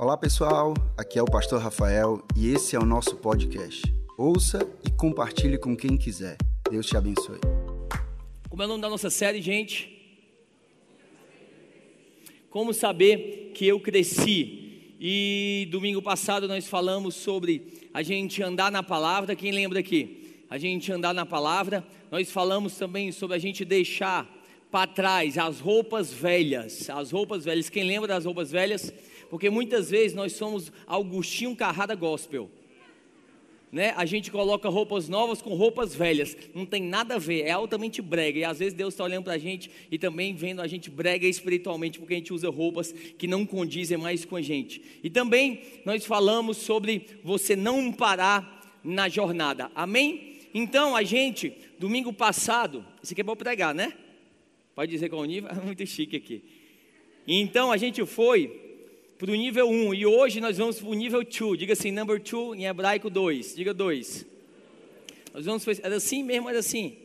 Olá pessoal, aqui é o Pastor Rafael e esse é o nosso podcast. Ouça e compartilhe com quem quiser. Deus te abençoe. Como é o nome da nossa série, gente? Como saber que eu cresci? E domingo passado nós falamos sobre a gente andar na palavra. Quem lembra aqui? A gente andar na palavra. Nós falamos também sobre a gente deixar para trás as roupas velhas. As roupas velhas. Quem lembra das roupas velhas? Porque muitas vezes nós somos Augustinho Carrada Gospel. Né? A gente coloca roupas novas com roupas velhas, não tem nada a ver, é altamente brega. E às vezes Deus está olhando para a gente e também vendo a gente brega espiritualmente, porque a gente usa roupas que não condizem mais com a gente. E também nós falamos sobre você não parar na jornada, amém? Então a gente, domingo passado, isso aqui é para pregar, né? Pode dizer qual nível? Muito chique aqui. Então a gente foi para o nível 1 e hoje nós vamos para o nível 2. Diga assim, number 2 em hebraico 2. Diga 2. Nós vamos era assim mesmo, era assim.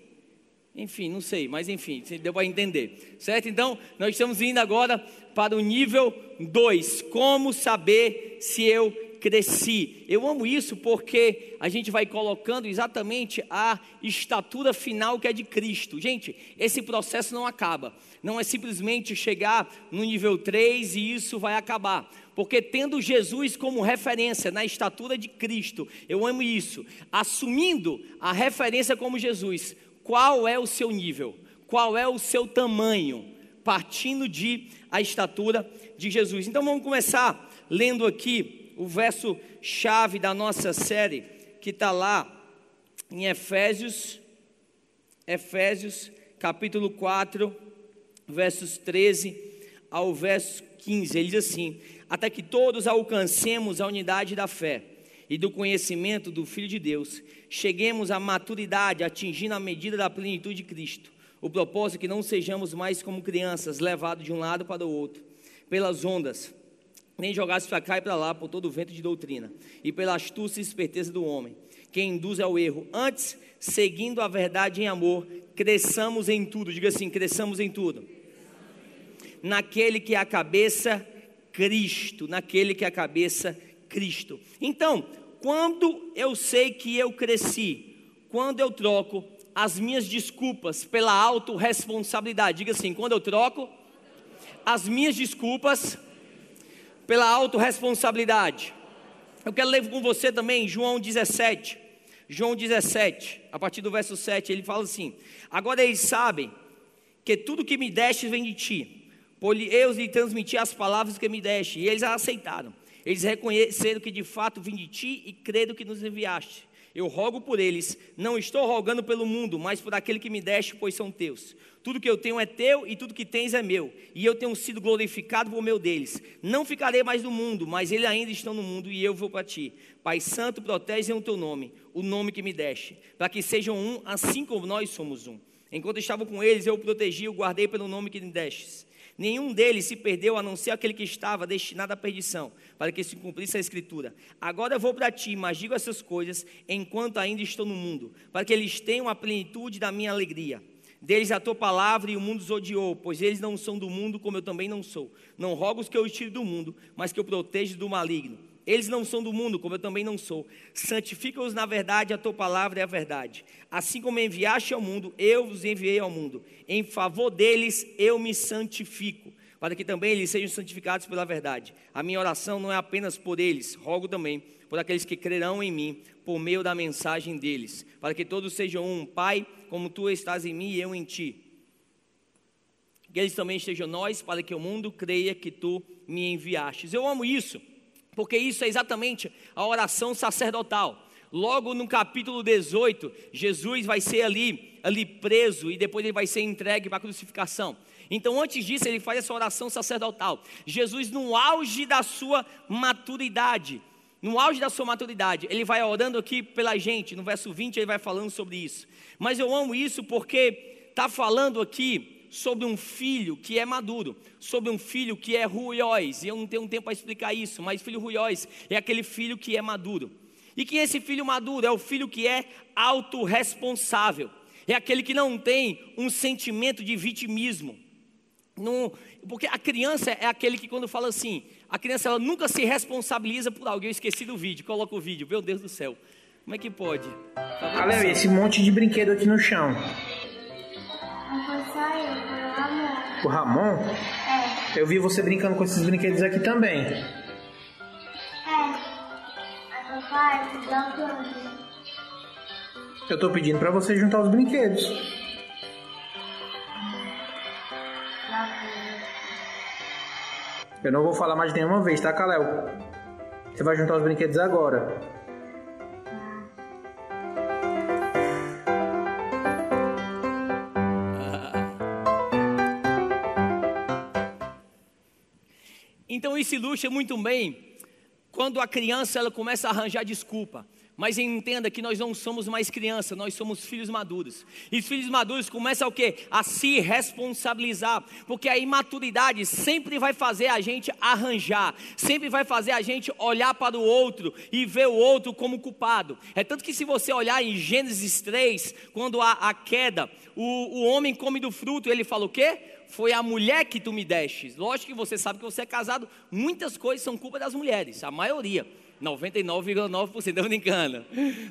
Enfim, não sei, mas enfim, deu para entender. Certo? Então, nós estamos indo agora para o nível 2. Como saber se eu cresci. Eu amo isso porque a gente vai colocando exatamente a estatura final que é de Cristo. Gente, esse processo não acaba. Não é simplesmente chegar no nível 3 e isso vai acabar. Porque tendo Jesus como referência na estatura de Cristo, eu amo isso. Assumindo a referência como Jesus, qual é o seu nível? Qual é o seu tamanho? Partindo de a estatura de Jesus. Então vamos começar lendo aqui o verso chave da nossa série, que está lá em Efésios, Efésios, capítulo 4, versos 13 ao verso 15. Ele diz assim: Até que todos alcancemos a unidade da fé e do conhecimento do Filho de Deus, cheguemos à maturidade, atingindo a medida da plenitude de Cristo. O propósito é que não sejamos mais como crianças, levados de um lado para o outro, pelas ondas nem jogasse para cá e para lá por todo o vento de doutrina, e pela astúcia e esperteza do homem, que induz ao erro. Antes, seguindo a verdade em amor, cresçamos em tudo. Diga assim: cresçamos em tudo. Naquele que é a cabeça, Cristo. Naquele que é a cabeça, Cristo. Então, quando eu sei que eu cresci, quando eu troco as minhas desculpas pela autorresponsabilidade, diga assim: quando eu troco as minhas desculpas pela autorresponsabilidade. Eu quero ler com você também João 17. João 17, a partir do verso 7, ele fala assim: Agora eles sabem que tudo que me deste vem de ti, por eu lhe transmiti as palavras que me deste, e eles a aceitaram. Eles reconheceram que de fato vim de ti e creram que nos enviaste. Eu rogo por eles, não estou rogando pelo mundo, mas por aquele que me deste, pois são teus. Tudo que eu tenho é teu e tudo que tens é meu, e eu tenho sido glorificado por meu deles. Não ficarei mais no mundo, mas eles ainda estão no mundo e eu vou para ti. Pai Santo, protege o teu nome, o nome que me deste, para que sejam um, assim como nós somos um. Enquanto estava com eles, eu o protegi, o guardei pelo nome que me destes. Nenhum deles se perdeu, a não ser aquele que estava destinado à perdição, para que se cumprisse a Escritura. Agora eu vou para ti, mas digo essas coisas enquanto ainda estou no mundo, para que eles tenham a plenitude da minha alegria. Deles a tua palavra e o mundo os odiou, pois eles não são do mundo, como eu também não sou. Não rogo os que eu tire do mundo, mas que eu proteja do maligno. Eles não são do mundo, como eu também não sou. Santifica-os na verdade, a tua palavra é a verdade. Assim como enviaste ao mundo, eu os enviei ao mundo. Em favor deles eu me santifico, para que também eles sejam santificados pela verdade. A minha oração não é apenas por eles, rogo também por aqueles que crerão em mim, por meio da mensagem deles, para que todos sejam um. Pai, como tu estás em mim e eu em ti. Que eles também estejam nós, para que o mundo creia que tu me enviastes. Eu amo isso porque isso é exatamente a oração sacerdotal. Logo no capítulo 18, Jesus vai ser ali, ali preso e depois ele vai ser entregue para a crucificação. Então, antes disso, ele faz essa oração sacerdotal. Jesus, no auge da sua maturidade, no auge da sua maturidade, ele vai orando aqui pela gente. No verso 20, ele vai falando sobre isso. Mas eu amo isso porque está falando aqui sobre um filho que é maduro, sobre um filho que é ruióis. E eu não tenho tempo para explicar isso, mas filho ruióis é aquele filho que é maduro. E quem é esse filho maduro? É o filho que é autorresponsável. É aquele que não tem um sentimento de vitimismo. Não, porque a criança é aquele que quando fala assim, a criança ela nunca se responsabiliza por algo. Eu esqueci do vídeo, coloca o vídeo, meu Deus do céu. Como é que pode? Olha esse monte de brinquedo aqui no chão. O Ramon? É. Eu vi você brincando com esses brinquedos aqui também. É. Papai, Eu tô pedindo pra você juntar os brinquedos. Eu não vou falar mais nenhuma vez, tá, Kalel? Você vai juntar os brinquedos agora. Isso ilustra muito bem quando a criança ela começa a arranjar desculpa. Mas entenda que nós não somos mais criança, nós somos filhos maduros. E filhos maduros começam o quê? A se responsabilizar, porque a imaturidade sempre vai fazer a gente arranjar, sempre vai fazer a gente olhar para o outro e ver o outro como culpado. É tanto que se você olhar em Gênesis 3, quando há a queda, o, o homem come do fruto, ele fala o quê? foi a mulher que tu me deste. Lógico que você sabe que você é casado, muitas coisas são culpa das mulheres, a maioria. 99,9%, estou brincando,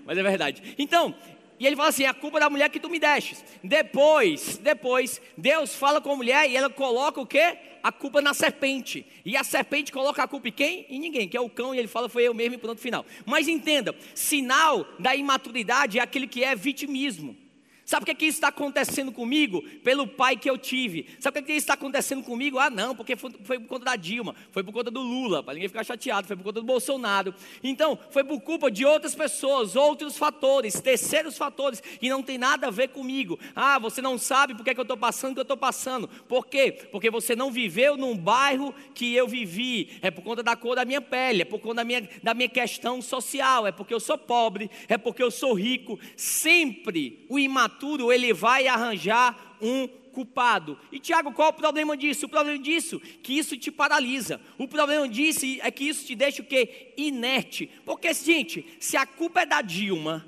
mas é verdade. Então, e ele fala assim: é a culpa da mulher que tu me destes. Depois, depois, Deus fala com a mulher e ela coloca o quê? A culpa na serpente. E a serpente coloca a culpa em quem? Em ninguém, que é o cão, e ele fala: foi eu mesmo e pronto, final. Mas entenda: sinal da imaturidade é aquele que é vitimismo. Sabe o que, é que está acontecendo comigo? Pelo pai que eu tive. Sabe o que, é que está acontecendo comigo? Ah, não, porque foi, foi, por conta da Dilma, foi por conta do Lula, para ninguém ficar chateado, foi por conta do Bolsonaro. Então, foi por culpa de outras pessoas, outros fatores, terceiros fatores, que não tem nada a ver comigo. Ah, você não sabe por que, é que eu estou passando o que eu estou passando. Por quê? Porque você não viveu num bairro que eu vivi. É por conta da cor da minha pele, é por conta da minha, da minha questão social, é porque eu sou pobre, é porque eu sou rico. Sempre o imaturo futuro ele vai arranjar um culpado. E Tiago, qual é o problema disso? O problema disso que isso te paralisa. O problema disso é que isso te deixa o quê? Inerte. Porque, gente, se a culpa é da Dilma,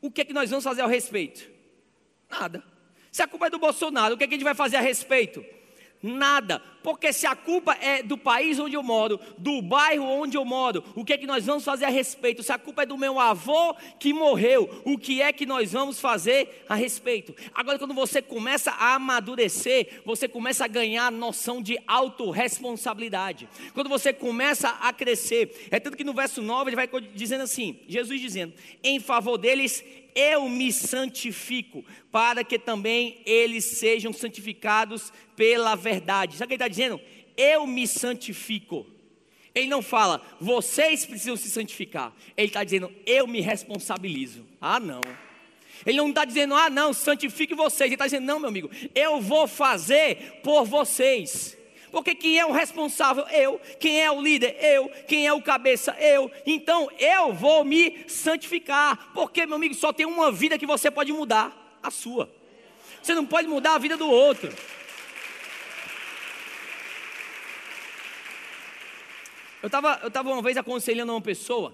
o que, é que nós vamos fazer ao respeito? Nada. Se a culpa é do Bolsonaro, o que, é que a gente vai fazer a respeito? Nada, porque se a culpa é do país onde eu moro, do bairro onde eu moro, o que é que nós vamos fazer a respeito? Se a culpa é do meu avô que morreu, o que é que nós vamos fazer a respeito? Agora, quando você começa a amadurecer, você começa a ganhar noção de autorresponsabilidade. Quando você começa a crescer, é tanto que no verso 9 ele vai dizendo assim: Jesus dizendo, em favor deles eu me santifico, para que também eles sejam santificados pela verdade. Sabe o que ele está dizendo? Eu me santifico. Ele não fala, vocês precisam se santificar. Ele está dizendo, eu me responsabilizo. Ah, não. Ele não está dizendo, ah, não, santifique vocês. Ele está dizendo, não, meu amigo, eu vou fazer por vocês. Porque quem é o responsável? Eu. Quem é o líder? Eu. Quem é o cabeça? Eu. Então eu vou me santificar. Porque, meu amigo, só tem uma vida que você pode mudar: a sua. Você não pode mudar a vida do outro. Eu estava eu tava uma vez aconselhando uma pessoa,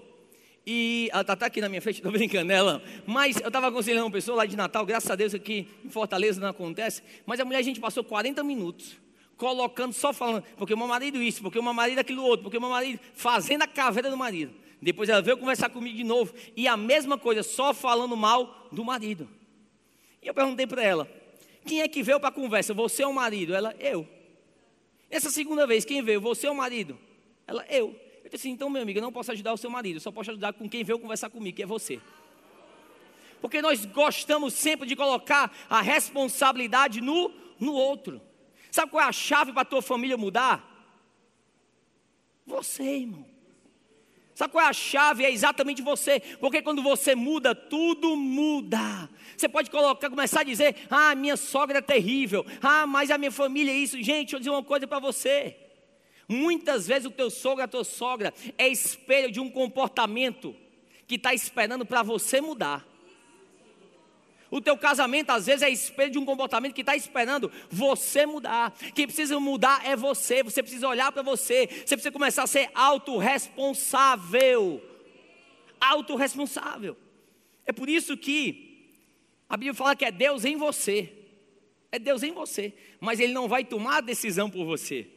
e ela está tá aqui na minha frente, estou brincando nela, mas eu estava aconselhando uma pessoa lá de Natal, graças a Deus aqui em Fortaleza não acontece, mas a mulher a gente passou 40 minutos colocando, só falando, porque o meu marido isso, porque o meu marido aquilo outro, porque o meu marido, fazendo a caveira do marido. Depois ela veio conversar comigo de novo, e a mesma coisa, só falando mal do marido. E eu perguntei para ela, quem é que veio para a conversa, você ou o marido? Ela, eu. Essa segunda vez, quem veio, você ou o marido? Ela, eu. Eu disse, então meu amigo, eu não posso ajudar o seu marido, só posso ajudar com quem veio conversar comigo, que é você. Porque nós gostamos sempre de colocar a responsabilidade no, no outro. Sabe qual é a chave para a tua família mudar? Você, irmão. Sabe qual é a chave? É exatamente você. Porque quando você muda, tudo muda. Você pode colocar, começar a dizer: Ah, minha sogra é terrível. Ah, mas a minha família é isso. Gente, eu dizer uma coisa para você. Muitas vezes o teu sogro, a tua sogra, é espelho de um comportamento que está esperando para você mudar. O teu casamento às vezes é espelho de um comportamento que está esperando você mudar. Quem precisa mudar é você. Você precisa olhar para você. Você precisa começar a ser autorresponsável. Autorresponsável. É por isso que a Bíblia fala que é Deus em você. É Deus em você, mas Ele não vai tomar a decisão por você.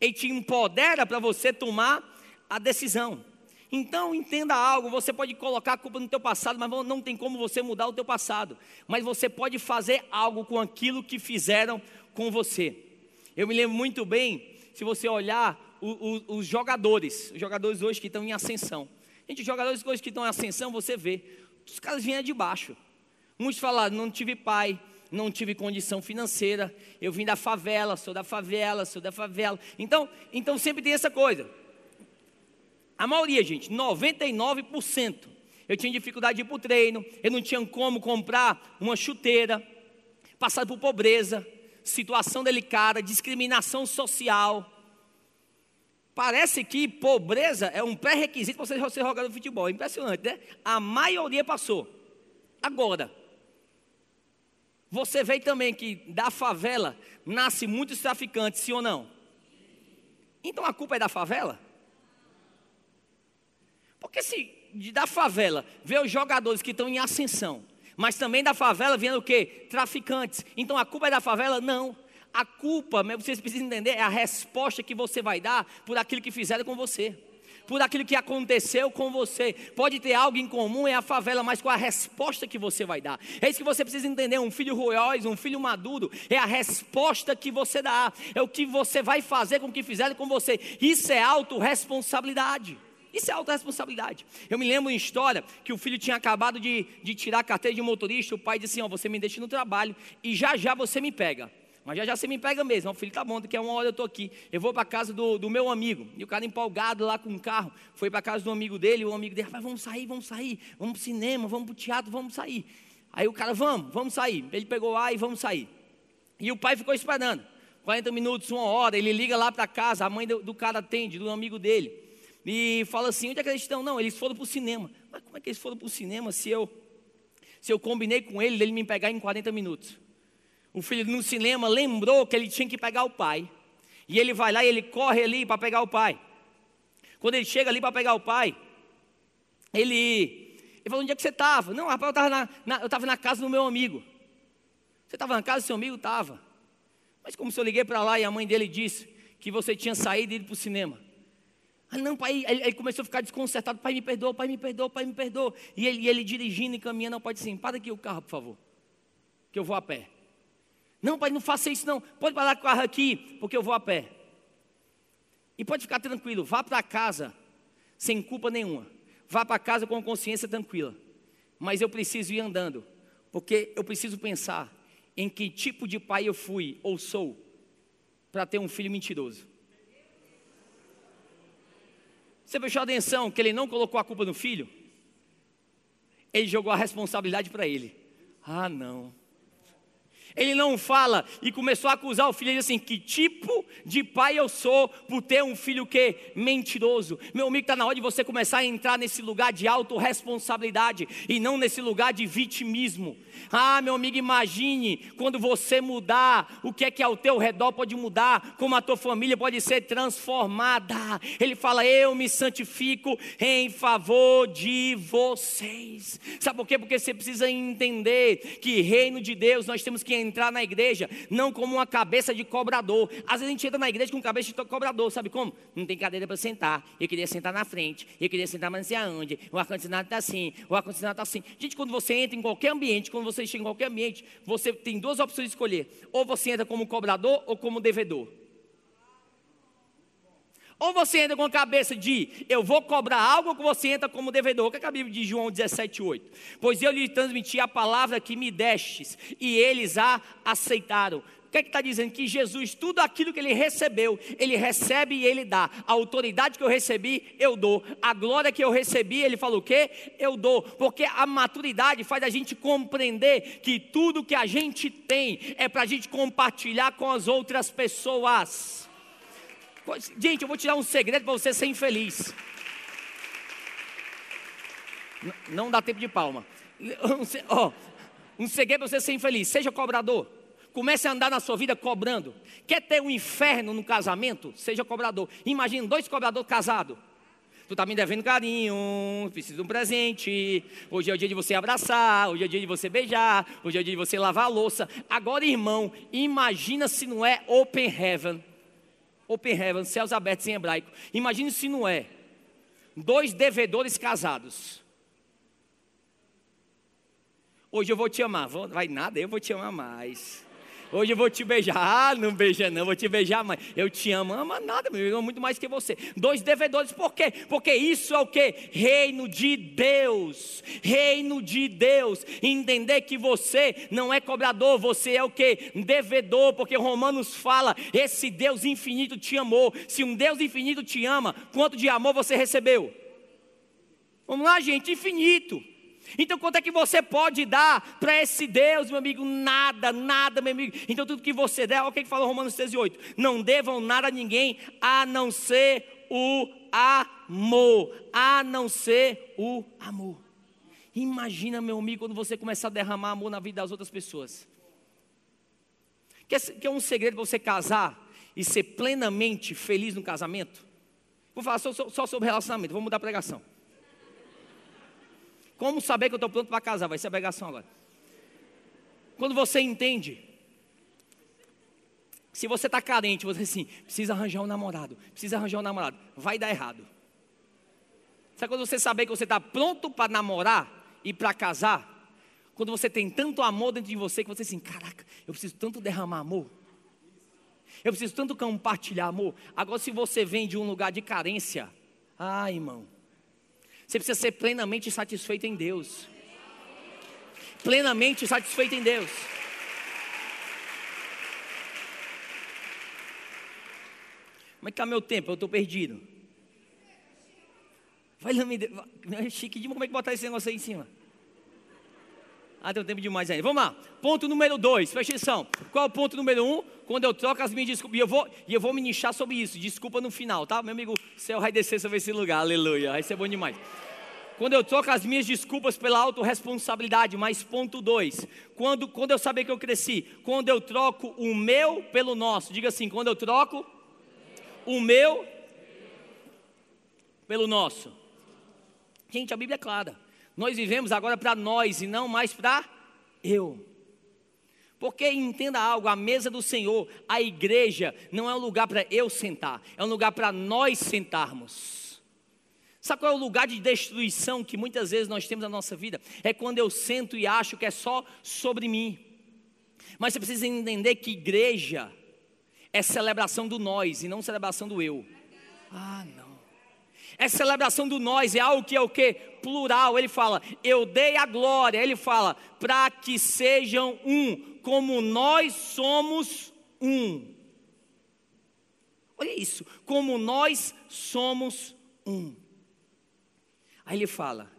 Ele te empodera para você tomar a decisão. Então entenda algo, você pode colocar a culpa no teu passado, mas não tem como você mudar o teu passado. Mas você pode fazer algo com aquilo que fizeram com você. Eu me lembro muito bem, se você olhar o, o, os jogadores, os jogadores hoje que estão em ascensão. Gente, os jogadores hoje que estão em ascensão, você vê, os caras vêm de baixo. Muitos falaram, não tive pai, não tive condição financeira, eu vim da favela, sou da favela, sou da favela. Então, então sempre tem essa coisa. A maioria, gente, 99%. Eu tinha dificuldade de ir para o treino, eu não tinha como comprar uma chuteira, passar por pobreza, situação delicada, discriminação social. Parece que pobreza é um pré-requisito para você ser jogador de futebol. Impressionante, né? A maioria passou. Agora, você vê também que da favela nasce muitos traficantes, sim ou não? Então a culpa é da favela? Porque se da favela vê os jogadores que estão em ascensão, mas também da favela vendo o quê? Traficantes. Então a culpa é da favela? Não. A culpa, vocês precisam entender, é a resposta que você vai dar por aquilo que fizeram com você por aquilo que aconteceu com você. Pode ter algo em comum, é a favela, mas qual a resposta que você vai dar? É isso que você precisa entender. Um filho ruiz, um filho maduro, é a resposta que você dá, é o que você vai fazer com o que fizeram com você. Isso é autorresponsabilidade. Isso é autorresponsabilidade. Eu me lembro uma história que o filho tinha acabado de, de tirar a carteira de motorista. O pai disse assim: Ó, você me deixa no trabalho e já já você me pega. Mas já já você me pega mesmo. O filho, tá bom, daqui a uma hora eu estou aqui. Eu vou para casa do, do meu amigo. E o cara empolgado lá com o carro. Foi para casa do amigo dele. O amigo dele, vamos sair, vamos sair. Vamos para o cinema, vamos para o teatro, vamos sair. Aí o cara, vamos, vamos sair. Ele pegou lá e vamos sair. E o pai ficou esperando. 40 minutos, uma hora. Ele liga lá para casa. A mãe do, do cara atende, do amigo dele e fala assim: onde é que eles estão? Não, eles foram para o cinema. Mas como é que eles foram para o cinema se eu, se eu combinei com ele, ele me pegar em 40 minutos? O filho no cinema lembrou que ele tinha que pegar o pai. E ele vai lá e ele corre ali para pegar o pai. Quando ele chega ali para pegar o pai, ele, ele falou: onde é que você estava? Não, rapaz, eu estava na, na, eu na casa do meu amigo. Você estava na casa do seu amigo? Estava. Mas como se eu liguei para lá e a mãe dele disse que você tinha saído e ido para o cinema. Ah, não, pai, ele, ele, começou a ficar desconcertado. Pai, me perdoa, pai, me perdoa, pai, me perdoa. E ele, ele dirigindo e caminhando, não, pode sim, para aqui o carro, por favor, que eu vou a pé. Não, pai, não faça isso não. Pode parar o carro aqui, porque eu vou a pé. E pode ficar tranquilo, vá para casa sem culpa nenhuma. Vá para casa com consciência tranquila. Mas eu preciso ir andando, porque eu preciso pensar em que tipo de pai eu fui ou sou para ter um filho mentiroso. Você prestou atenção que ele não colocou a culpa no filho? Ele jogou a responsabilidade para ele. Ah, não. Ele não fala e começou a acusar o filho. Ele assim: Que tipo de pai eu sou por ter um filho que mentiroso? Meu amigo, está na hora de você começar a entrar nesse lugar de autorresponsabilidade e não nesse lugar de vitimismo. Ah, meu amigo, imagine quando você mudar, o que é que ao teu redor pode mudar, como a tua família pode ser transformada. Ele fala: Eu me santifico em favor de vocês. Sabe por quê? Porque você precisa entender que reino de Deus nós temos que entrar na igreja não como uma cabeça de cobrador. Às vezes a gente entra na igreja com cabeça de cobrador, sabe como? Não tem cadeira para sentar. Eu queria sentar na frente, eu queria sentar mas não sei aonde. O ar-condicionado está assim, o ar-condicionado está assim. Gente, quando você entra em qualquer ambiente, quando você chega em qualquer ambiente, você tem duas opções de escolher. Ou você entra como cobrador ou como devedor. Ou você entra com a cabeça de eu vou cobrar algo, ou você entra como devedor. O que, é a Bíblia diz João 17,8? Pois eu lhe transmiti a palavra que me destes, e eles a aceitaram. O que é está dizendo? Que Jesus, tudo aquilo que ele recebeu, ele recebe e ele dá. A autoridade que eu recebi, eu dou. A glória que eu recebi, ele falou o quê? Eu dou. Porque a maturidade faz a gente compreender que tudo que a gente tem é para a gente compartilhar com as outras pessoas. Gente, eu vou te dar um segredo para você ser infeliz. Não dá tempo de palma. Um, um segredo para você ser infeliz. Seja cobrador. Comece a andar na sua vida cobrando. Quer ter um inferno no casamento? Seja cobrador. Imagina dois cobradores casados. Tu está me devendo carinho, preciso de um presente. Hoje é o dia de você abraçar, hoje é o dia de você beijar, hoje é o dia de você lavar a louça. Agora, irmão, imagina se não é open heaven. Open heaven, céus abertos em hebraico. Imagine se não é. Dois devedores casados. Hoje eu vou te amar. Vai nada, eu vou te amar mais. Hoje eu vou te beijar. Ah, não beija não, vou te beijar, mas eu te amo. Ama nada, meu irmão, muito mais que você. Dois devedores, por quê? Porque isso é o que? Reino de Deus. Reino de Deus. Entender que você não é cobrador, você é o que? Devedor, porque Romanos fala: esse Deus infinito te amou. Se um Deus infinito te ama, quanto de amor você recebeu? Vamos lá, gente, infinito. Então, quanto é que você pode dar para esse Deus, meu amigo? Nada, nada, meu amigo. Então, tudo que você der, olha o que fala Romanos 13, 8: Não devam nada a ninguém a não ser o amor. A não ser o amor. Imagina, meu amigo, quando você começar a derramar amor na vida das outras pessoas. Quer, quer um segredo para você casar e ser plenamente feliz no casamento? Vou falar só, só sobre relacionamento, vou mudar a pregação. Como saber que eu estou pronto para casar? Vai ser a pregação agora. Quando você entende, se você está carente, você assim, precisa arranjar um namorado, precisa arranjar um namorado, vai dar errado. Sabe quando você saber que você está pronto para namorar e para casar? Quando você tem tanto amor dentro de você que você assim, caraca, eu preciso tanto derramar amor. Eu preciso tanto compartilhar amor. Agora, se você vem de um lugar de carência, ah, irmão, você precisa ser plenamente satisfeito em Deus. Plenamente satisfeito em Deus. Como é que está meu tempo? Eu estou perdido. Vai lá, me. Chique, como é que botar esse negócio aí em cima? Ah, tem tempo demais ainda. Vamos lá. Ponto número dois, presta atenção. Qual é o ponto número um? Quando eu troco as minhas desculpas. E eu vou, e eu vou ministrar sobre isso. Desculpa no final, tá? Meu amigo, céu vai descer sobre esse lugar. Aleluia. Vai ser bom demais. Quando eu troco as minhas desculpas pela autorresponsabilidade, mas ponto dois. Quando, quando eu saber que eu cresci. Quando eu troco o meu pelo nosso. Diga assim, quando eu troco o meu pelo nosso. Gente, a Bíblia é clara. Nós vivemos agora para nós e não mais para eu. Porque entenda algo, a mesa do Senhor, a igreja, não é um lugar para eu sentar, é um lugar para nós sentarmos. Sabe qual é o lugar de destruição que muitas vezes nós temos na nossa vida? É quando eu sento e acho que é só sobre mim. Mas você precisa entender que igreja é celebração do nós e não celebração do eu. Ah, não. É celebração do nós, é algo que é o que? Plural. Ele fala, eu dei a glória. Ele fala, para que sejam um, como nós somos um. Olha isso, como nós somos um. Aí ele fala,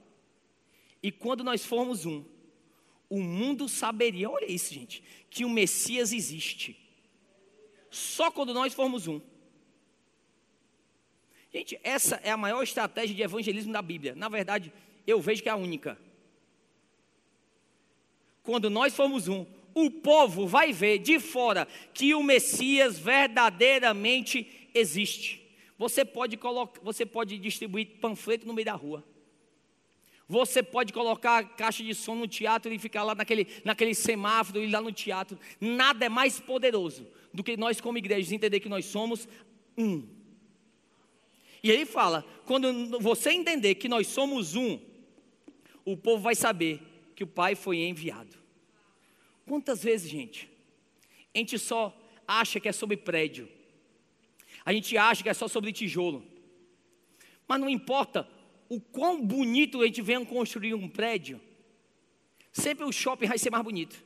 e quando nós formos um, o mundo saberia, olha isso, gente, que o Messias existe. Só quando nós formos um. Gente, essa é a maior estratégia de evangelismo da Bíblia. Na verdade, eu vejo que é a única. Quando nós formos um, o povo vai ver de fora que o Messias verdadeiramente existe. Você pode colocar, você pode distribuir panfleto no meio da rua. Você pode colocar caixa de som no teatro e ficar lá naquele, naquele semáforo e lá no teatro. Nada é mais poderoso do que nós, como igrejas, entender que nós somos um. E ele fala: quando você entender que nós somos um, o povo vai saber que o Pai foi enviado. Quantas vezes, gente, a gente só acha que é sobre prédio, a gente acha que é só sobre tijolo, mas não importa o quão bonito a gente venha construir um prédio, sempre o shopping vai ser mais bonito.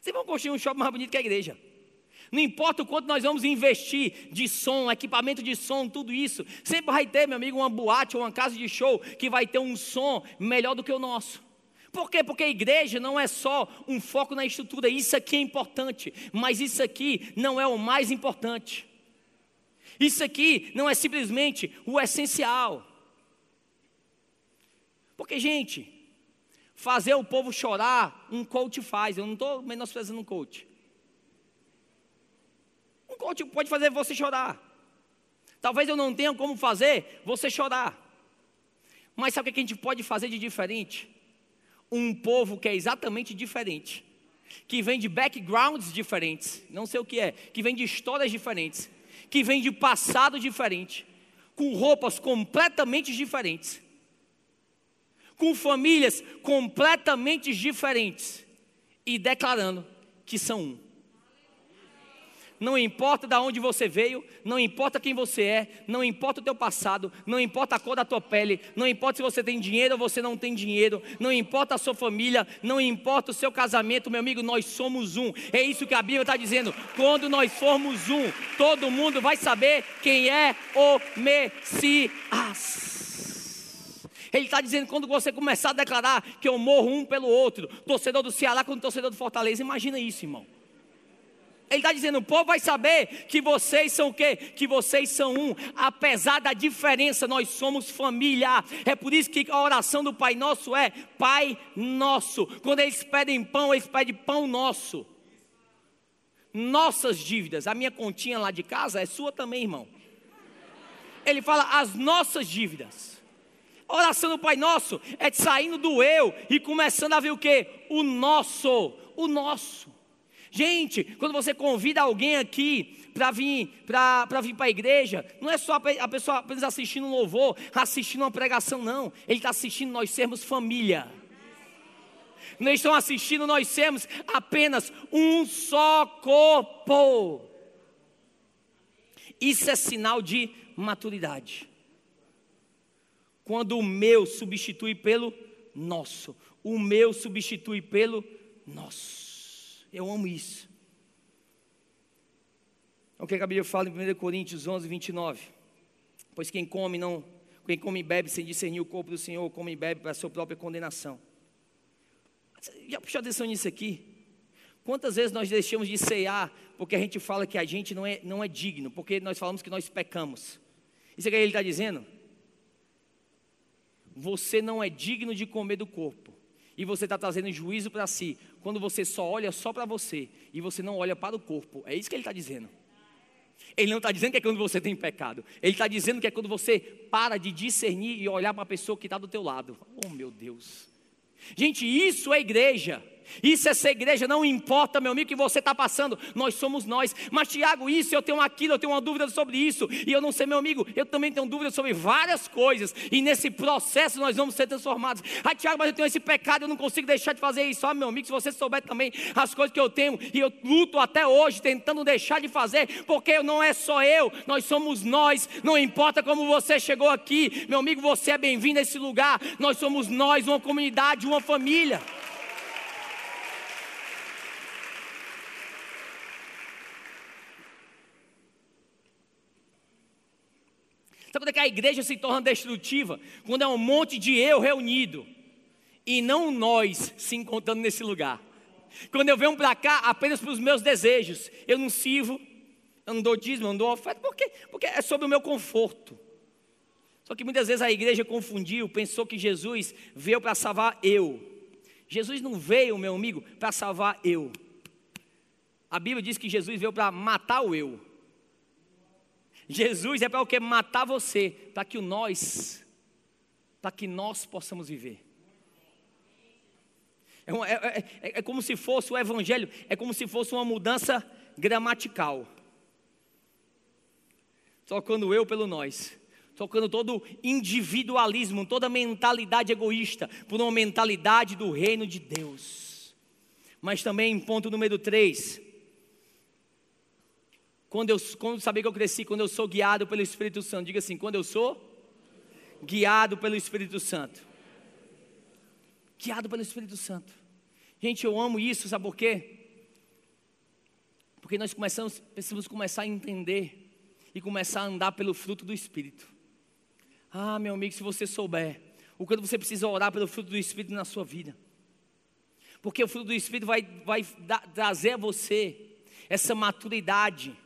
Sempre vão construir um shopping mais bonito que a igreja. Não importa o quanto nós vamos investir de som, equipamento de som, tudo isso, sempre vai ter, meu amigo, uma boate ou uma casa de show que vai ter um som melhor do que o nosso. Por quê? Porque a igreja não é só um foco na estrutura, isso aqui é importante, mas isso aqui não é o mais importante. Isso aqui não é simplesmente o essencial. Porque, gente, fazer o povo chorar, um coach faz, eu não estou menosprezando um coach. Um coach pode fazer você chorar. Talvez eu não tenha como fazer você chorar. Mas sabe o que a gente pode fazer de diferente? Um povo que é exatamente diferente, que vem de backgrounds diferentes, não sei o que é, que vem de histórias diferentes, que vem de passado diferente, com roupas completamente diferentes, com famílias completamente diferentes, e declarando que são um não importa de onde você veio, não importa quem você é, não importa o teu passado, não importa a cor da tua pele, não importa se você tem dinheiro ou você não tem dinheiro, não importa a sua família, não importa o seu casamento, meu amigo, nós somos um. É isso que a Bíblia está dizendo. Quando nós formos um, todo mundo vai saber quem é o Messias. Ele está dizendo quando você começar a declarar que eu morro um pelo outro, torcedor do Ceará com torcedor do Fortaleza, imagina isso, irmão. Ele está dizendo: o povo vai saber que vocês são o quê? Que vocês são um. Apesar da diferença, nós somos família. É por isso que a oração do Pai Nosso é Pai Nosso. Quando eles pedem pão, eles pedem pão nosso. Nossas dívidas. A minha continha lá de casa é sua também, irmão. Ele fala as nossas dívidas. A oração do Pai Nosso é saindo do eu e começando a ver o que? O nosso. O nosso. Gente, quando você convida alguém aqui para vir para vir para a igreja, não é só a pessoa apenas assistindo um louvor, assistindo uma pregação, não. Ele está assistindo nós sermos família. Não estão assistindo nós sermos apenas um só corpo. Isso é sinal de maturidade. Quando o meu substitui pelo nosso, o meu substitui pelo nosso. Eu amo isso. É o que a Bíblia fala em 1 Coríntios 11, 29. Pois quem come não, quem come e bebe sem discernir o corpo do Senhor, come e bebe para a sua própria condenação. Já puxou atenção nisso aqui? Quantas vezes nós deixamos de cear porque a gente fala que a gente não é, não é digno, porque nós falamos que nós pecamos. Isso é o que ele está dizendo? Você não é digno de comer do corpo e você está trazendo juízo para si, quando você só olha só para você e você não olha para o corpo. É isso que ele está dizendo. Ele não está dizendo que é quando você tem pecado. Ele está dizendo que é quando você para de discernir e olhar para a pessoa que está do teu lado. Oh meu Deus. Gente, isso é igreja. Isso é ser igreja, não importa, meu amigo, que você está passando, nós somos nós. Mas, Tiago, isso, eu tenho aquilo, eu tenho uma dúvida sobre isso, e eu não sei, meu amigo, eu também tenho dúvida sobre várias coisas, e nesse processo nós vamos ser transformados. Ah, Tiago, mas eu tenho esse pecado, eu não consigo deixar de fazer isso. Ah, meu amigo, se você souber também as coisas que eu tenho, e eu luto até hoje tentando deixar de fazer, porque não é só eu, nós somos nós, não importa como você chegou aqui, meu amigo, você é bem-vindo a esse lugar, nós somos nós, uma comunidade, uma família. Sabe quando é que a igreja se torna destrutiva? Quando é um monte de eu reunido e não nós se encontrando nesse lugar. Quando eu venho para cá apenas para os meus desejos, eu não sirvo, eu não dou dízimo, eu não dou oferta, por quê? Porque é sobre o meu conforto. Só que muitas vezes a igreja confundiu, pensou que Jesus veio para salvar eu. Jesus não veio, meu amigo, para salvar eu. A Bíblia diz que Jesus veio para matar o eu. Jesus é para o que? Matar você, para que o nós, para que nós possamos viver. É, é, é, é, é, como se fosse o Evangelho, é como se fosse uma mudança gramatical. Trocando eu pelo nós. Trocando todo individualismo, toda mentalidade egoísta, por uma mentalidade do reino de Deus. Mas também, ponto número 3, quando eu quando saber que eu cresci, quando eu sou guiado pelo Espírito Santo, diga assim: quando eu sou guiado pelo Espírito Santo. Guiado pelo Espírito Santo. Gente, eu amo isso, sabe por quê? Porque nós começamos, precisamos começar a entender e começar a andar pelo fruto do Espírito. Ah, meu amigo, se você souber o quanto você precisa orar pelo fruto do Espírito na sua vida. Porque o fruto do Espírito vai, vai trazer a você essa maturidade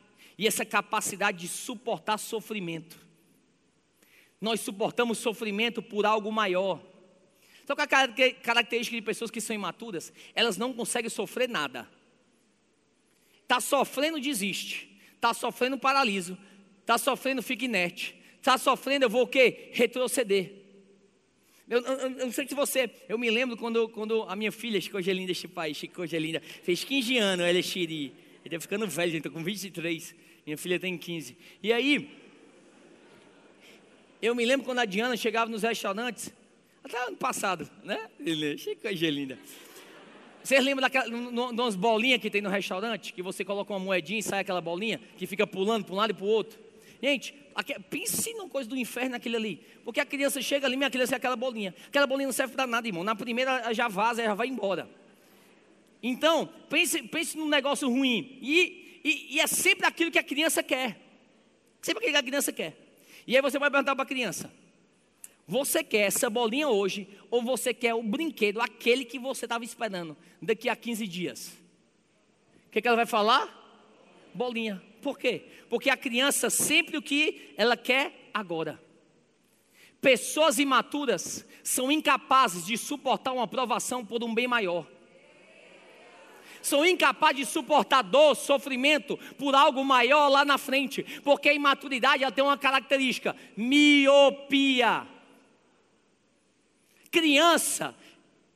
e essa capacidade de suportar sofrimento. Nós suportamos sofrimento por algo maior. Então, é a característica de pessoas que são imaturas? Elas não conseguem sofrer nada. Está sofrendo, desiste. Está sofrendo, paraliso. Está sofrendo, fica inerte. Está sofrendo, eu vou o quê? Retroceder. Eu, eu, eu, não sei se você. Eu me lembro quando, quando a minha filha, Chico Gelinda, este pai, fez 15 anos, ela é xiri. Ele está ficando velho, estou com 23. Minha filha tem 15. E aí, eu me lembro quando a Diana chegava nos restaurantes, até ano passado, né? Chico Gelinda. Vocês lembram daquelas umas bolinhas que tem no restaurante? Que você coloca uma moedinha e sai aquela bolinha que fica pulando para um lado e para o outro? Gente, pense numa coisa do inferno naquele ali. Porque a criança chega ali, minha criança é aquela bolinha. Aquela bolinha não serve para nada, irmão. Na primeira já vaza, já vai embora. Então, pense, pense num negócio ruim. E, e, e é sempre aquilo que a criança quer. Sempre aquilo que a criança quer. E aí você vai perguntar para a criança: Você quer essa bolinha hoje? Ou você quer o brinquedo, aquele que você estava esperando, daqui a 15 dias? O que, que ela vai falar? Bolinha. Por quê? Porque a criança sempre o que ela quer agora. Pessoas imaturas são incapazes de suportar uma aprovação por um bem maior. São incapazes de suportar dor, sofrimento por algo maior lá na frente, porque a imaturidade ela tem uma característica: miopia. Criança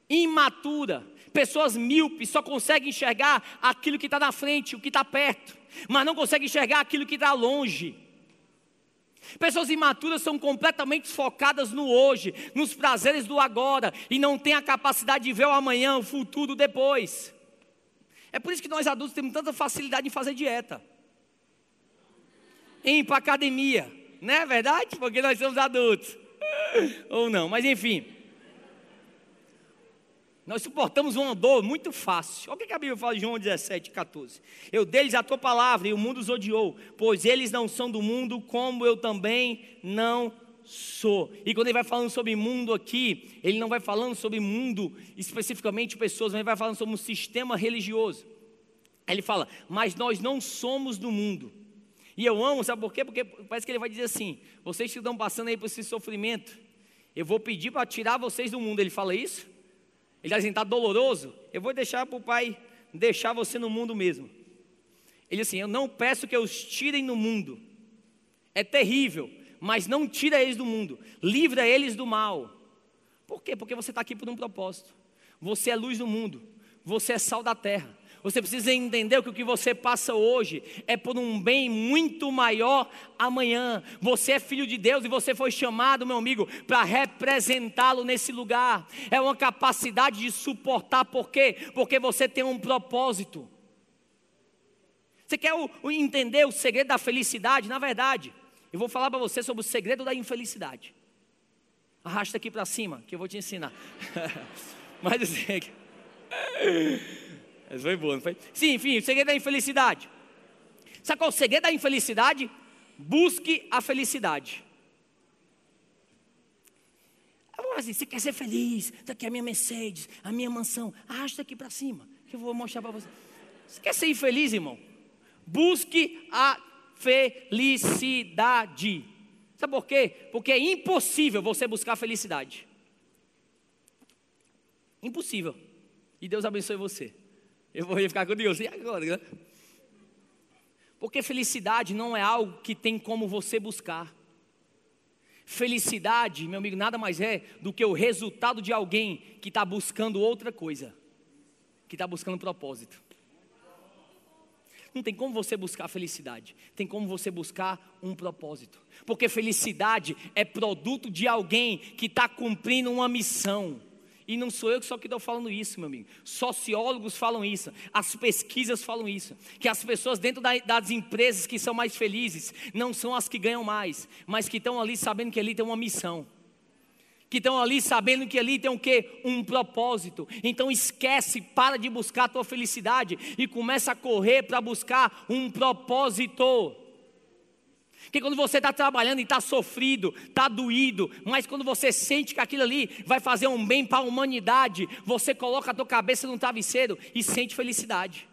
imatura, pessoas míopes só conseguem enxergar aquilo que está na frente, o que está perto mas não consegue enxergar aquilo que está longe. Pessoas imaturas são completamente focadas no hoje, nos prazeres do agora, e não têm a capacidade de ver o amanhã, o futuro depois. É por isso que nós adultos temos tanta facilidade em fazer dieta, em ir para academia, não é verdade? Porque nós somos adultos, ou não, mas enfim. Nós suportamos uma dor muito fácil. Olha o que a Bíblia fala em João 17, 14. Eu deles a tua palavra e o mundo os odiou, pois eles não são do mundo, como eu também não sou. E quando ele vai falando sobre mundo aqui, ele não vai falando sobre mundo especificamente pessoas, mas ele vai falando sobre um sistema religioso. Ele fala, mas nós não somos do mundo. E eu amo, sabe por quê? Porque parece que ele vai dizer assim: vocês que estão passando aí por esse sofrimento, eu vou pedir para tirar vocês do mundo. Ele fala isso? Ele diz assim, está doloroso? Eu vou deixar para o Pai deixar você no mundo mesmo. Ele assim, eu não peço que os tirem no mundo. É terrível, mas não tira eles do mundo. Livra eles do mal. Por quê? Porque você está aqui por um propósito. Você é luz do mundo. Você é sal da terra. Você precisa entender que o que você passa hoje é por um bem muito maior amanhã. Você é filho de Deus e você foi chamado, meu amigo, para representá-lo nesse lugar. É uma capacidade de suportar, por quê? Porque você tem um propósito. Você quer o, o entender o segredo da felicidade? Na verdade, eu vou falar para você sobre o segredo da infelicidade. Arrasta aqui para cima, que eu vou te ensinar. Mas assim. Mas foi bom, não foi? Sim, enfim, o segredo da infelicidade. Sabe qual é o segredo da infelicidade? Busque a felicidade. Assim, você quer ser feliz? Está aqui a minha Mercedes, a minha mansão. Arrasta aqui para cima, que eu vou mostrar para você. Você quer ser infeliz, irmão? Busque a felicidade. Sabe por quê? Porque é impossível você buscar felicidade. Impossível. E Deus abençoe você. Eu vou ficar com Deus. E agora? Né? Porque felicidade não é algo que tem como você buscar. Felicidade, meu amigo, nada mais é do que o resultado de alguém que está buscando outra coisa, que está buscando propósito. Não tem como você buscar felicidade, tem como você buscar um propósito, porque felicidade é produto de alguém que está cumprindo uma missão. E não sou eu que só que estou falando isso, meu amigo. Sociólogos falam isso, as pesquisas falam isso. Que as pessoas dentro das empresas que são mais felizes não são as que ganham mais, mas que estão ali sabendo que ali tem uma missão. Que estão ali sabendo que ali tem o quê? Um propósito. Então esquece, para de buscar a tua felicidade e começa a correr para buscar um propósito. Que quando você está trabalhando e está sofrido, está doído, mas quando você sente que aquilo ali vai fazer um bem para a humanidade, você coloca a tua cabeça no travesseiro e sente felicidade.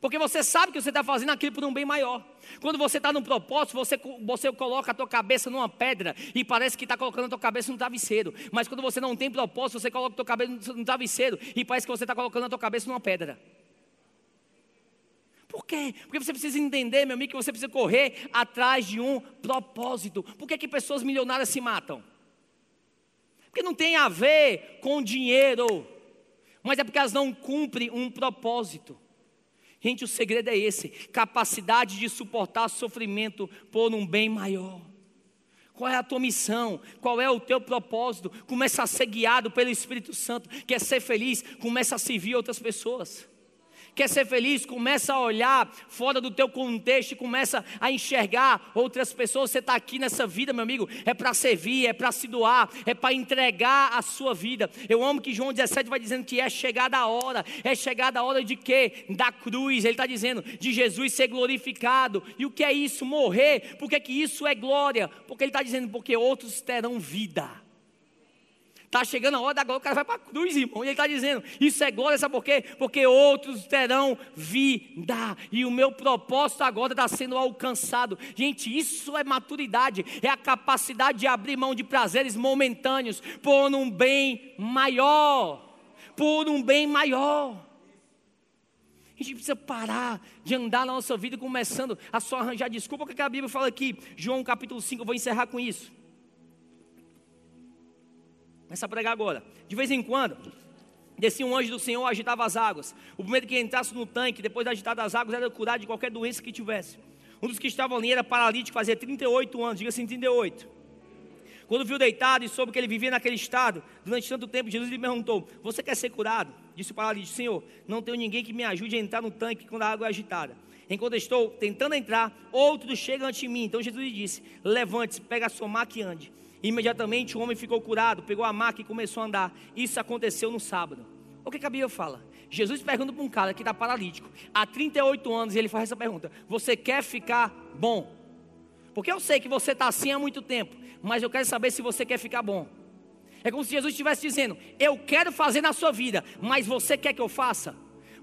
Porque você sabe que você está fazendo aquilo por um bem maior. Quando você está num propósito, você, você coloca a tua cabeça numa pedra e parece que está colocando a tua cabeça no travesseiro. Mas quando você não tem propósito, você coloca a tua cabeça no travesseiro e parece que você está colocando a tua cabeça numa pedra. Por quê? Porque você precisa entender, meu amigo, que você precisa correr atrás de um propósito. Por que, que pessoas milionárias se matam? Porque não tem a ver com dinheiro, mas é porque elas não cumprem um propósito. Gente, o segredo é esse: capacidade de suportar sofrimento por um bem maior. Qual é a tua missão? Qual é o teu propósito? Começa a ser guiado pelo Espírito Santo. Quer ser feliz? Começa a servir outras pessoas. Quer ser feliz? Começa a olhar fora do teu contexto e começa a enxergar outras pessoas. Você está aqui nessa vida, meu amigo, é para servir, é para se doar, é para entregar a sua vida. Eu amo que João 17 vai dizendo que é chegada a hora. É chegada a hora de quê? Da cruz. Ele está dizendo de Jesus ser glorificado. E o que é isso? Morrer. Por que, que isso é glória? Porque ele está dizendo, porque outros terão vida. Está chegando a hora da glória, o cara vai para a cruz, irmão. E ele está dizendo: Isso é glória, sabe por quê? Porque outros terão vida. E o meu propósito agora está sendo alcançado. Gente, isso é maturidade. É a capacidade de abrir mão de prazeres momentâneos por um bem maior. Por um bem maior. A gente precisa parar de andar na nossa vida começando a só arranjar desculpa, porque a Bíblia fala aqui, João capítulo 5, eu vou encerrar com isso. Começa a pregar agora. De vez em quando, descia um anjo do Senhor, agitava as águas. O primeiro que entrasse no tanque, depois de agitar as águas, era curado de qualquer doença que tivesse. Um dos que estavam ali era paralítico, fazia 38 anos, diga assim, 38. Quando viu deitado e soube que ele vivia naquele estado, durante tanto tempo, Jesus lhe perguntou: Você quer ser curado? Disse o paralítico: Senhor, não tenho ninguém que me ajude a entrar no tanque quando a água é agitada. Enquanto estou tentando entrar, outro chega ante mim. Então Jesus lhe disse: Levante-se, pega a sua maca e ande. Imediatamente o homem ficou curado, pegou a maca e começou a andar. Isso aconteceu no sábado. O que, que a Bíblia fala? Jesus pergunta para um cara que está paralítico, há 38 anos, e ele faz essa pergunta: Você quer ficar bom? Porque eu sei que você está assim há muito tempo, mas eu quero saber se você quer ficar bom. É como se Jesus estivesse dizendo: Eu quero fazer na sua vida, mas você quer que eu faça?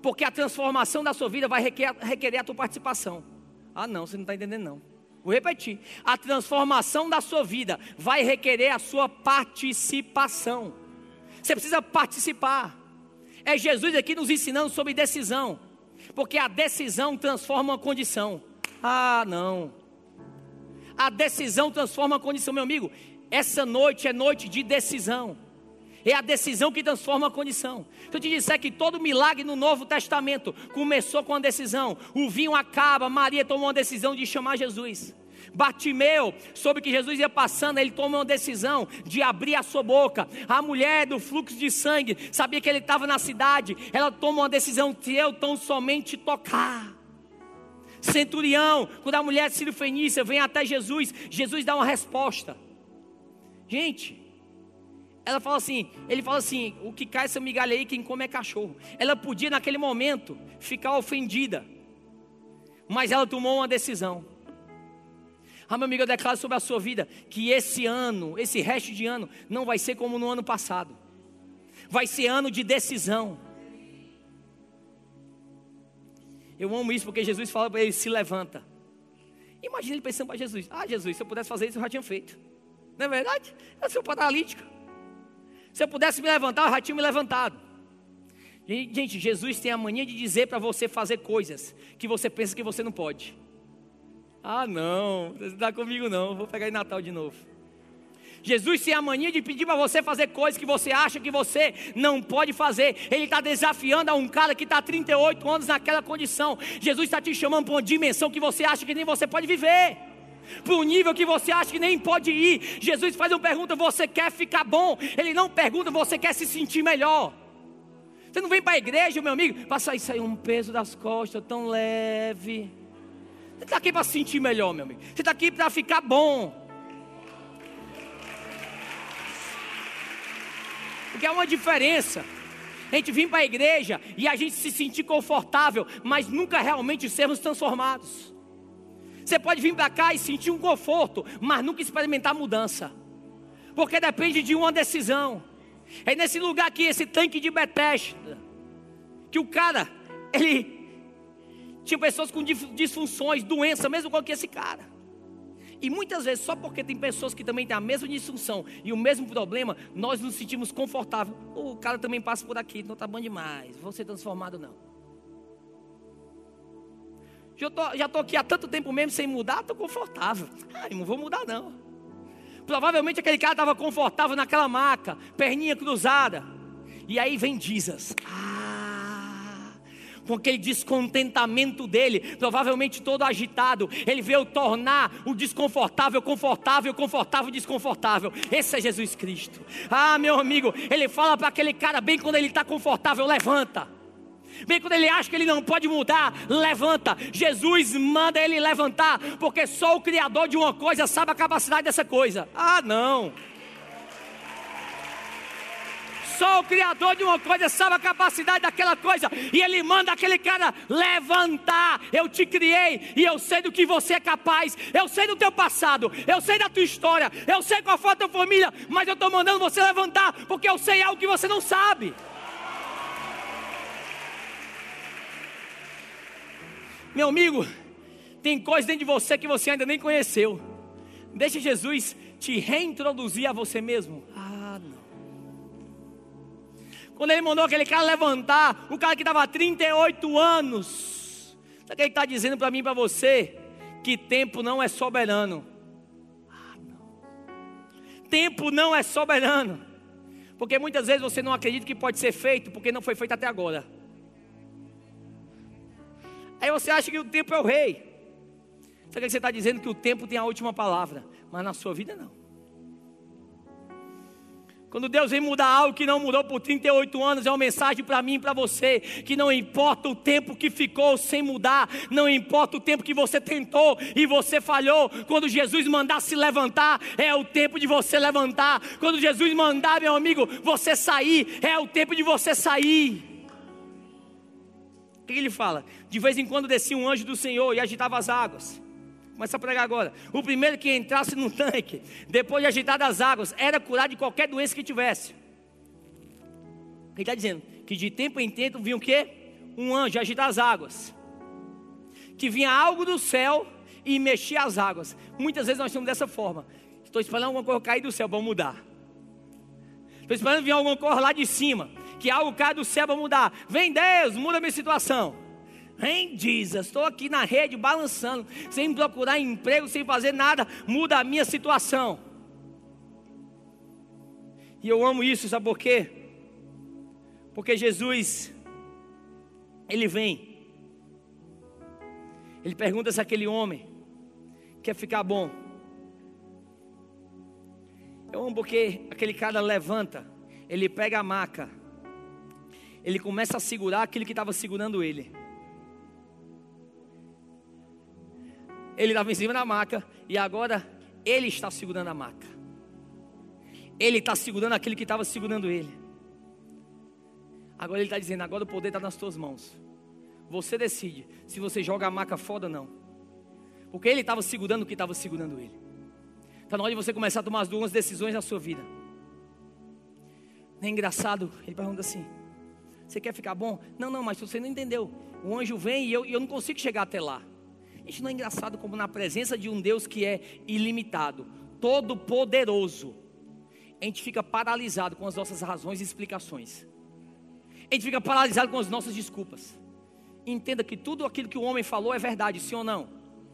Porque a transformação da sua vida vai requerer, requerer a tua participação. Ah, não, você não está entendendo, não. Vou repetir. A transformação da sua vida vai requerer a sua participação. Você precisa participar. É Jesus aqui nos ensinando sobre decisão. Porque a decisão transforma uma condição. Ah, não. A decisão transforma a condição, meu amigo. Essa noite é noite de decisão. É a decisão que transforma a condição. Se eu te disser que todo milagre no Novo Testamento começou com a decisão, o vinho acaba, Maria tomou uma decisão de chamar Jesus. Bartimeu, soube que Jesus ia passando, ele tomou uma decisão de abrir a sua boca. A mulher do fluxo de sangue sabia que ele estava na cidade, ela toma uma decisão de eu tão somente tocar. Centurião, quando a mulher de Ciro Fenícia vem até Jesus, Jesus dá uma resposta. Gente, ela fala assim, ele fala assim, o que cai essa migalha aí, quem come é cachorro. Ela podia naquele momento ficar ofendida, mas ela tomou uma decisão. Ah, meu amigo, eu declaro sobre a sua vida que esse ano, esse resto de ano, não vai ser como no ano passado. Vai ser ano de decisão. Eu amo isso porque Jesus fala para ele: se levanta. Imagina ele pensando para Jesus: Ah, Jesus, se eu pudesse fazer isso, eu já tinha feito. Não é verdade? Eu sou paralítico. Se eu pudesse me levantar, eu já tinha me levantado. Gente, Jesus tem a mania de dizer para você fazer coisas que você pensa que você não pode. Ah, não, você não está comigo não, vou pegar em Natal de novo. Jesus tem a mania de pedir para você fazer coisas que você acha que você não pode fazer. Ele está desafiando a um cara que está há 38 anos naquela condição. Jesus está te chamando para uma dimensão que você acha que nem você pode viver para o nível que você acha que nem pode ir. Jesus faz uma pergunta: você quer ficar bom? Ele não pergunta: você quer se sentir melhor? Você não vem para a igreja, meu amigo, para sair, sair um peso das costas tão leve. Você está aqui para se sentir melhor, meu amigo. Você está aqui para ficar bom. Porque há uma diferença. A gente vir para a igreja e a gente se sentir confortável, mas nunca realmente sermos transformados. Você pode vir para cá e sentir um conforto, mas nunca experimentar mudança. Porque depende de uma decisão. É nesse lugar aqui, esse tanque de Betesda, que o cara, ele tinha pessoas com disfunções, doença, mesmo com que esse cara. E muitas vezes, só porque tem pessoas que também têm a mesma disfunção e o mesmo problema, nós nos sentimos confortáveis. O cara também passa por aqui, não está bom demais, vou ser transformado não. Já tô, já tô aqui há tanto tempo mesmo sem mudar, tô confortável. Ai, não vou mudar não. Provavelmente aquele cara estava confortável naquela maca, perninha cruzada. E aí vem Jesus. Ah, com aquele descontentamento dele, provavelmente todo agitado, ele veio tornar o desconfortável confortável, confortável desconfortável. Esse é Jesus Cristo. Ah, meu amigo, ele fala para aquele cara bem quando ele está confortável, levanta. Bem quando ele acha que ele não pode mudar, levanta. Jesus manda ele levantar, porque só o Criador de uma coisa sabe a capacidade dessa coisa. Ah, não. Só o Criador de uma coisa sabe a capacidade daquela coisa. E Ele manda aquele cara levantar. Eu te criei e eu sei do que você é capaz. Eu sei do teu passado. Eu sei da tua história. Eu sei qual foi a tua família. Mas eu estou mandando você levantar porque eu sei algo que você não sabe. Meu amigo, tem coisas dentro de você que você ainda nem conheceu. Deixa Jesus te reintroduzir a você mesmo. Ah, não. Quando ele mandou aquele cara levantar, o cara que estava há 38 anos, sabe o que ele está dizendo para mim e para você? Que tempo não é soberano. Ah, não. Tempo não é soberano. Porque muitas vezes você não acredita que pode ser feito, porque não foi feito até agora. Aí você acha que o tempo é o rei. Sabe que você está dizendo que o tempo tem a última palavra, mas na sua vida não. Quando Deus vem mudar algo que não mudou por 38 anos, é uma mensagem para mim e para você: que não importa o tempo que ficou sem mudar, não importa o tempo que você tentou e você falhou, quando Jesus mandar se levantar, é o tempo de você levantar. Quando Jesus mandar, meu amigo, você sair, é o tempo de você sair. Que ele fala? De vez em quando descia um anjo do Senhor e agitava as águas. Começa a pregar agora. O primeiro que entrasse no tanque, depois de agitar as águas, era curado de qualquer doença que tivesse. Ele está dizendo que de tempo em tempo vinha o quê? Um anjo agitar as águas. Que vinha algo do céu e mexia as águas. Muitas vezes nós estamos dessa forma. Estou esperando alguma coisa cair do céu para mudar. Estou esperando vir alguma coisa lá de cima que algo cai do céu para mudar. Vem Deus, muda minha situação. Vem Jesus, estou aqui na rede balançando, sem procurar emprego, sem fazer nada, muda a minha situação. E eu amo isso, sabe por quê? Porque Jesus, Ele vem, Ele pergunta se aquele homem quer ficar bom. Eu amo porque aquele cara levanta, ele pega a maca, ele começa a segurar aquilo que estava segurando ele. Ele estava em cima da maca e agora ele está segurando a maca. Ele está segurando aquilo que estava segurando ele. Agora ele está dizendo: agora o poder está nas tuas mãos. Você decide se você joga a maca fora ou não. Porque ele estava segurando o que estava segurando ele. Está na hora de você começar a tomar as duas decisões na sua vida. É engraçado, ele pergunta assim: você quer ficar bom? Não, não, mas você não entendeu. O anjo vem e eu, eu não consigo chegar até lá. Isso não é engraçado como na presença de um Deus que é ilimitado, todo poderoso. A gente fica paralisado com as nossas razões e explicações. A gente fica paralisado com as nossas desculpas. Entenda que tudo aquilo que o homem falou é verdade, sim ou não?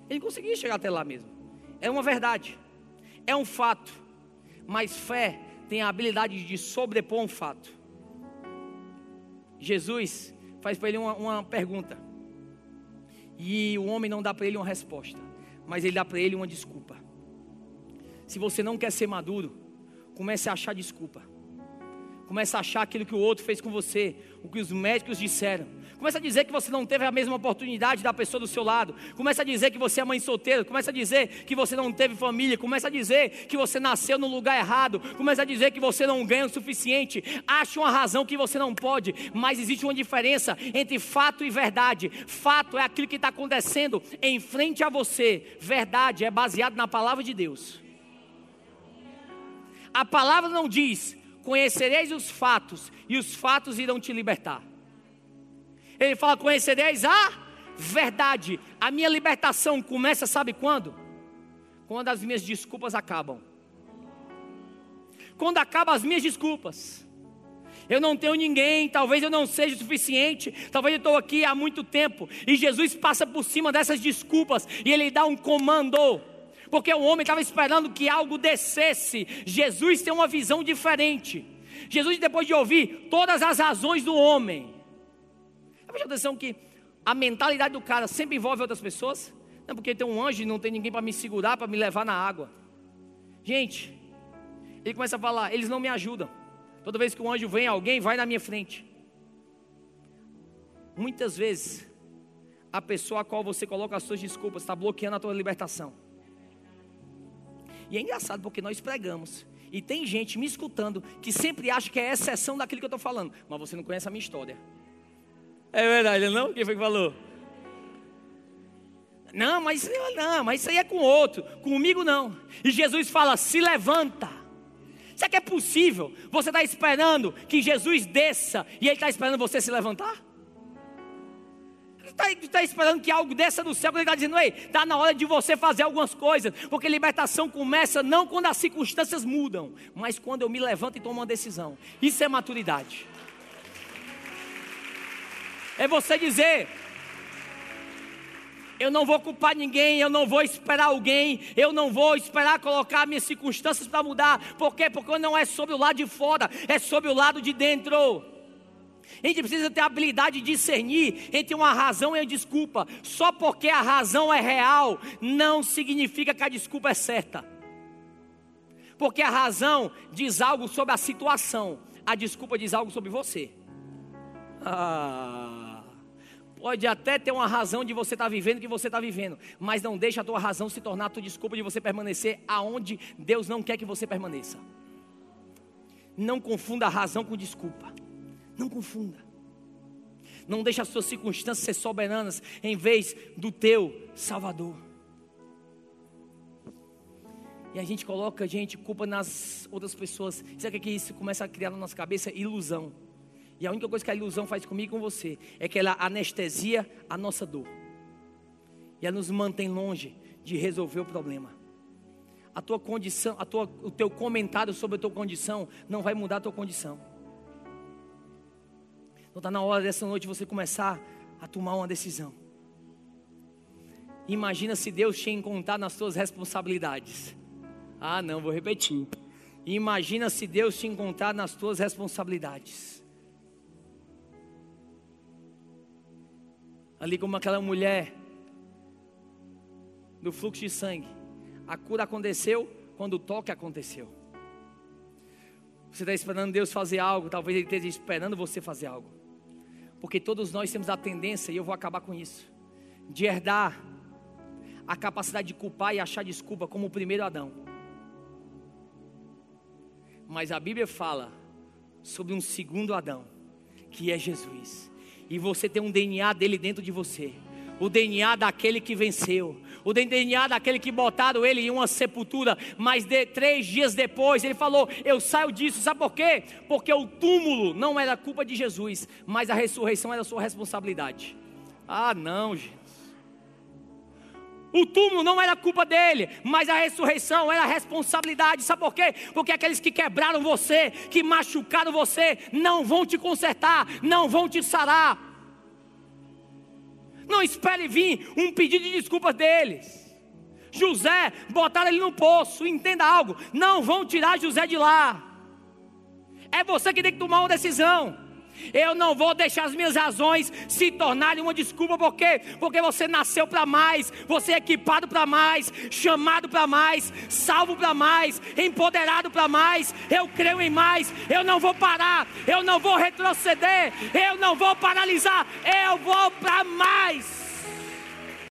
Ele conseguia chegar até lá mesmo. É uma verdade. É um fato. Mas fé tem a habilidade de sobrepor um fato. Jesus faz para ele uma, uma pergunta. E o homem não dá para ele uma resposta, mas ele dá para ele uma desculpa. Se você não quer ser maduro, comece a achar desculpa. Comece a achar aquilo que o outro fez com você, o que os médicos disseram, Começa a dizer que você não teve a mesma oportunidade da pessoa do seu lado. Começa a dizer que você é mãe solteira. Começa a dizer que você não teve família. Começa a dizer que você nasceu no lugar errado. Começa a dizer que você não ganha o suficiente. Acha uma razão que você não pode. Mas existe uma diferença entre fato e verdade. Fato é aquilo que está acontecendo em frente a você. Verdade é baseado na palavra de Deus. A palavra não diz: conhecereis os fatos, e os fatos irão te libertar. Ele fala: conhecereis a verdade. A minha libertação começa, sabe quando? Quando as minhas desculpas acabam. Quando acabam as minhas desculpas. Eu não tenho ninguém, talvez eu não seja o suficiente, talvez eu estou aqui há muito tempo. E Jesus passa por cima dessas desculpas e ele dá um comando. Porque o homem estava esperando que algo descesse. Jesus tem uma visão diferente. Jesus, depois de ouvir todas as razões do homem, preste atenção que a mentalidade do cara sempre envolve outras pessoas. Não porque tem um anjo e não tem ninguém para me segurar, para me levar na água. Gente, ele começa a falar: eles não me ajudam. Toda vez que um anjo vem, alguém vai na minha frente. Muitas vezes, a pessoa a qual você coloca as suas desculpas está bloqueando a tua libertação. E é engraçado porque nós pregamos. E tem gente me escutando que sempre acha que é exceção daquilo que eu estou falando. Mas você não conhece a minha história. É verdade, não? Quem foi que falou? Não, mas não, mas isso aí é com outro. Comigo não. E Jesus fala: se levanta. Será que é possível? Você está esperando que Jesus desça e Ele está esperando você se levantar? Está tá esperando que algo desça do céu, quando Ele está dizendo, ei, está na hora de você fazer algumas coisas, porque libertação começa não quando as circunstâncias mudam, mas quando eu me levanto e tomo uma decisão. Isso é maturidade. É você dizer, eu não vou culpar ninguém, eu não vou esperar alguém, eu não vou esperar colocar minhas circunstâncias para mudar. Por quê? Porque não é sobre o lado de fora, é sobre o lado de dentro. A gente precisa ter a habilidade de discernir entre uma razão e uma desculpa. Só porque a razão é real, não significa que a desculpa é certa. Porque a razão diz algo sobre a situação, a desculpa diz algo sobre você. Ah. Pode até ter uma razão de você estar tá vivendo o que você está vivendo, mas não deixa a tua razão se tornar a tua desculpa de você permanecer aonde Deus não quer que você permaneça. Não confunda a razão com desculpa. Não confunda. Não deixe as suas circunstâncias ser soberanas em vez do teu Salvador. E a gente coloca, gente, culpa nas outras pessoas. Sabe o que isso começa a criar na nossa cabeça? Ilusão. E a única coisa que a ilusão faz comigo e com você é que ela anestesia a nossa dor. E ela nos mantém longe de resolver o problema. A tua condição, a tua, o teu comentário sobre a tua condição não vai mudar a tua condição. Então está na hora dessa noite você começar a tomar uma decisão. Imagina se Deus te encontrar nas suas responsabilidades. Ah, não, vou repetir. Imagina se Deus te encontrar nas tuas responsabilidades. ali como aquela mulher do fluxo de sangue. A cura aconteceu quando o toque aconteceu. Você está esperando Deus fazer algo, talvez Ele esteja esperando você fazer algo. Porque todos nós temos a tendência, e eu vou acabar com isso, de herdar a capacidade de culpar e achar desculpa como o primeiro Adão. Mas a Bíblia fala sobre um segundo Adão, que é Jesus e você tem um DNA dele dentro de você. O DNA daquele que venceu, o DNA daquele que botaram ele em uma sepultura, mas de, três dias depois ele falou: Eu saio disso, sabe por quê? Porque o túmulo não era culpa de Jesus, mas a ressurreição era sua responsabilidade. Ah, não, gente. O túmulo não era culpa dele, mas a ressurreição era a responsabilidade. Sabe por quê? Porque aqueles que quebraram você, que machucaram você, não vão te consertar, não vão te sarar. Não espere vir um pedido de desculpas deles. José, botaram ele no poço, entenda algo, não vão tirar José de lá. É você que tem que tomar uma decisão. Eu não vou deixar as minhas razões se tornarem uma desculpa, por quê? Porque você nasceu para mais, você é equipado para mais, chamado para mais, salvo para mais, empoderado para mais. Eu creio em mais, eu não vou parar, eu não vou retroceder, eu não vou paralisar, eu vou para mais.